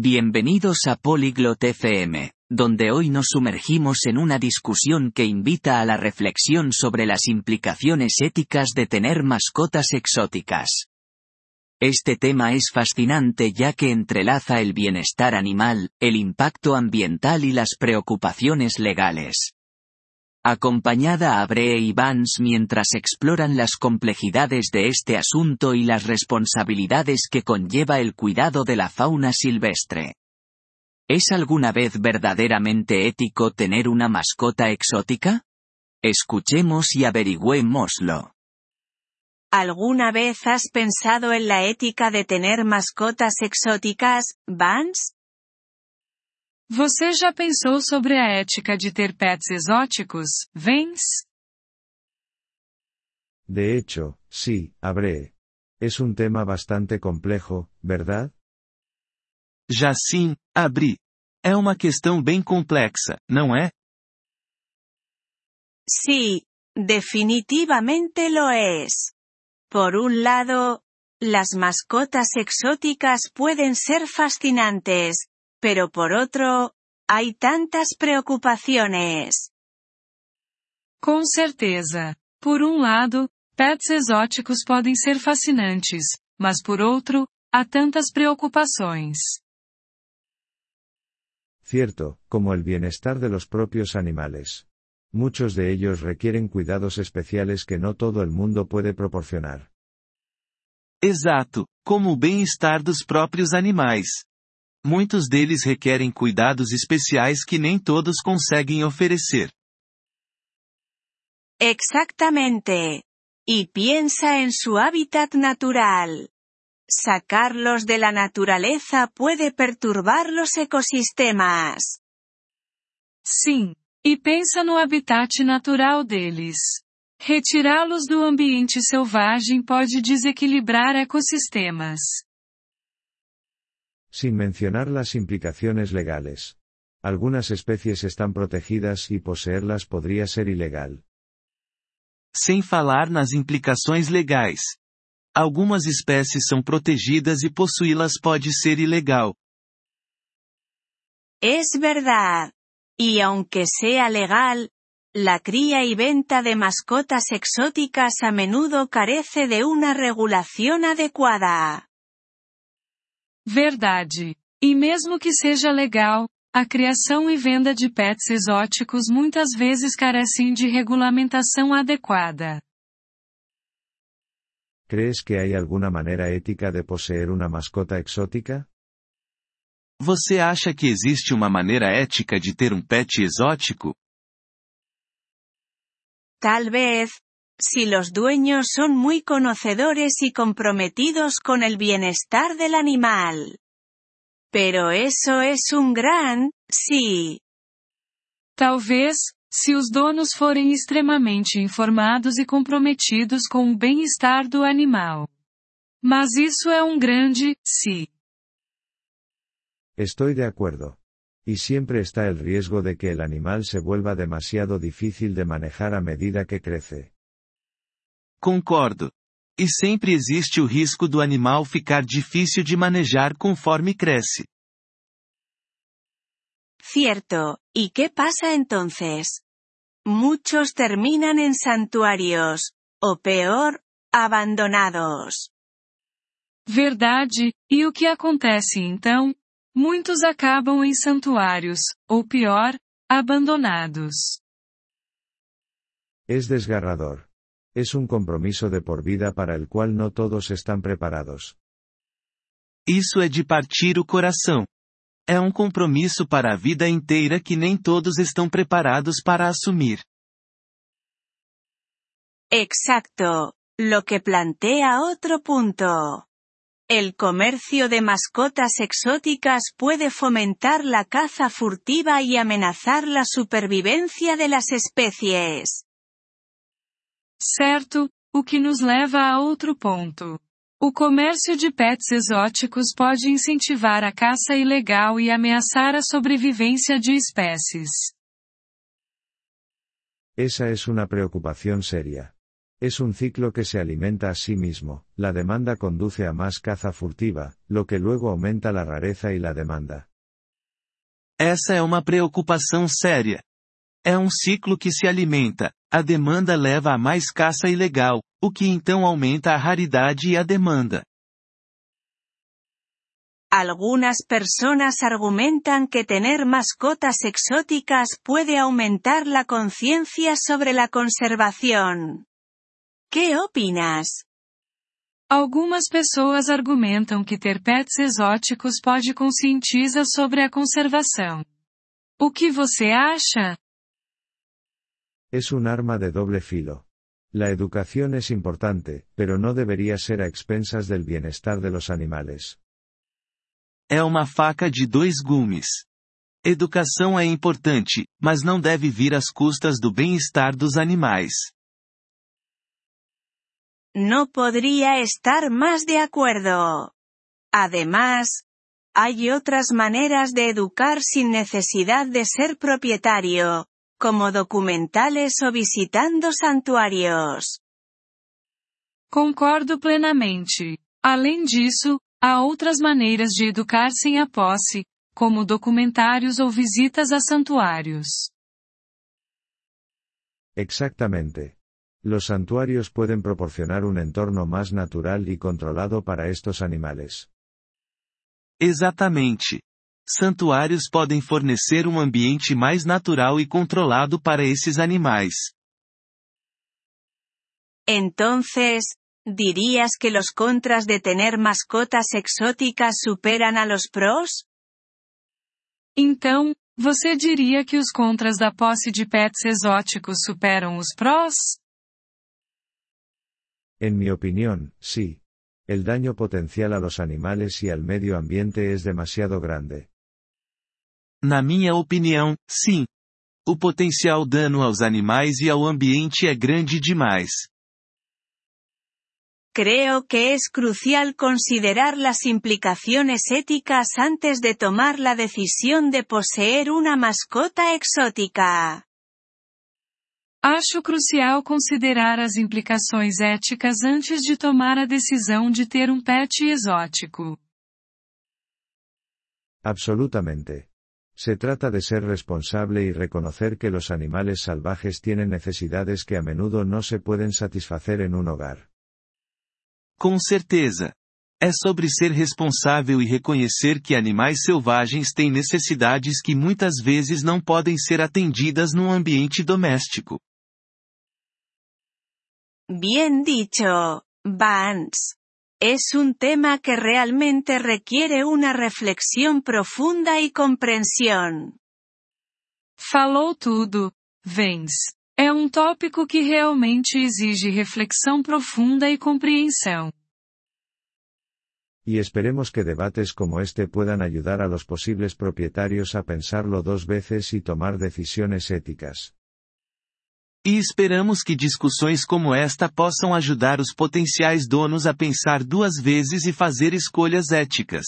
Bienvenidos a Polyglot FM, donde hoy nos sumergimos en una discusión que invita a la reflexión sobre las implicaciones éticas de tener mascotas exóticas. Este tema es fascinante ya que entrelaza el bienestar animal, el impacto ambiental y las preocupaciones legales. Acompañada a Bree y Vance mientras exploran las complejidades de este asunto y las responsabilidades que conlleva el cuidado de la fauna silvestre. ¿Es alguna vez verdaderamente ético tener una mascota exótica? Escuchemos y averigüémoslo. ¿Alguna vez has pensado en la ética de tener mascotas exóticas, Vance? Você já pensou sobre a ética de ter pets exóticos, Vance? De hecho, sí, habré. Es un tema bastante complejo, ¿verdad? Já sim, abri. É uma questão bem complexa, não é? Sí, definitivamente lo es. Por un lado, las mascotas exóticas pueden ser fascinantes, pero por otro, hay tantas preocupaciones. Com certeza. Por um lado, pets exóticos podem ser fascinantes, mas por outro, há tantas preocupações. Cierto, como el bienestar de los propios animales. Muchos de ellos requieren cuidados especiales que no todo el mundo puede proporcionar. Exato, como o bem-estar dos próprios animais. Muitos deles requerem cuidados especiais que nem todos conseguem oferecer. Exactamente. Y piensa en su hábitat natural. Sacarlos de la naturaleza puede perturbar los ecosistemas. Sim. E pensa no habitat natural deles. Retirá-los do ambiente selvagem pode desequilibrar ecossistemas. Sin mencionar las implicaciones legales. Algunas especies están protegidas y poseerlas podría ser ilegal. Sem falar nas implicações legais. Algumas espécies são protegidas e possuí-las pode ser ilegal. Es verdad. Y aunque sea legal, la cría y venta de mascotas exóticas a menudo carece de una regulación adecuada. Verdade. E mesmo que seja legal, a criação e venda de pets exóticos muitas vezes carecem de regulamentação adequada. ¿Crees que hay alguna manera ética de poseer una mascota exótica? Você acha que existe uma maneira ética de ter um pet exótico? Tal vez, si los dueños son muy conocedores y comprometidos con el bienestar del animal. Pero eso es un gran, sí. Talvez, se os donos forem extremamente informados e comprometidos com o bem-estar do animal. Mas isso é um grande, sí. Estoy de acuerdo. Y siempre está el riesgo de que el animal se vuelva demasiado difícil de manejar a medida que crece. Concordo. E sempre existe o risco do animal ficar difícil de manejar conforme cresce. Cierto, ¿y qué pasa entonces? Muchos terminan en santuarios, o peor, abandonados. Verdade, e o que acontece então? Muitos acabam em santuários, ou pior, abandonados. Es desgarrador. Es un compromiso de por vida para el cual no todos están preparados. Isso é de partir o coração. É um compromisso para a vida inteira que nem todos estão preparados para assumir. Exacto. Lo que plantea otro punto. El comercio de mascotas exóticas puede fomentar la caza furtiva y amenazar la supervivencia de las especies. Certo, o que nos leva a outro ponto. O comércio de pets exóticos pode incentivar a caça ilegal e ameaçar a sobrevivência de espécies. Esa es una preocupación seria. Es un ciclo que se alimenta a sí mismo, la demanda conduce a más caza furtiva, lo que luego aumenta la rareza y la demanda. Essa é uma preocupação séria. É um ciclo que se alimenta, a demanda leva a mais caça ilegal, o que então aumenta a raridade e a demanda. Algunas personas argumentan que tener mascotas exóticas puede aumentar la conciencia sobre la conservación. ¿Qué opinas? Algumas pessoas argumentam que ter pets exóticos pode conscientizar sobre a conservação. O que você acha? Es un arma de doble filo. La educación es importante, pero no debería ser a expensas del bienestar de los animales. É uma faca de dois gumes. Educação é importante, mas não deve vir às custas do bem-estar dos animais. No podría estar más de acuerdo. Además, hay otras maneras de educar sin necesidad de ser propietario, como documentales o visitando santuarios. Concordo plenamente. Além disso, há outras maneiras de educar sem a posse, como documentários ou visitas a santuários. Exactamente. Los santuarios pueden proporcionar un entorno más natural y controlado para estos animales. Exatamente. Santuários podem fornecer um ambiente mais natural e controlado para esses animais. Entonces, ¿dirías que los contras de tener mascotas exóticas superan a los pros? Então, você diria que os contras da posse de pets exóticos superam os prós? En mi opinión, sí. El daño potencial a los animales y al medio ambiente es demasiado grande. Na minha opinião, sim. O potencial dano aos animais e ao ambiente é grande demais. Creo que es crucial considerar las implicaciones éticas antes de tomar la decisión de poseer una mascota exótica. Acho crucial considerar as implicações éticas antes de tomar a decisão de ter um pet exótico. Absolutamente. Se trata de ser responsable y reconocer que los animales salvajes tienen necesidades que a menudo no se pueden satisfacer en un hogar. Com certeza. É sobre ser responsável e reconhecer que animais selvagens têm necessidades que muitas vezes não podem ser atendidas num ambiente doméstico. Bien dicho, Vance. Es un tema que realmente requiere una reflexión profunda y comprensión. Falou tudo, Vance. É um tópico que realmente exige reflexão profunda e compreensão. Y esperemos que debates como este puedan ayudar a los posibles propietarios a pensarlo dos veces y tomar decisiones éticas. E esperamos que discussões como esta possam ajudar os potenciais donos a pensar duas vezes e fazer escolhas éticas.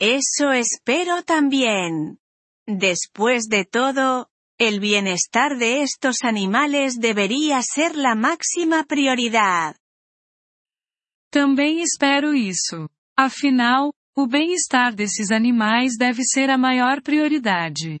Eso espero también. Después de todo, el bienestar de estos animales debería ser la máxima prioridad. Também espero isso. Afinal, o bem-estar desses animais deve ser a maior prioridade.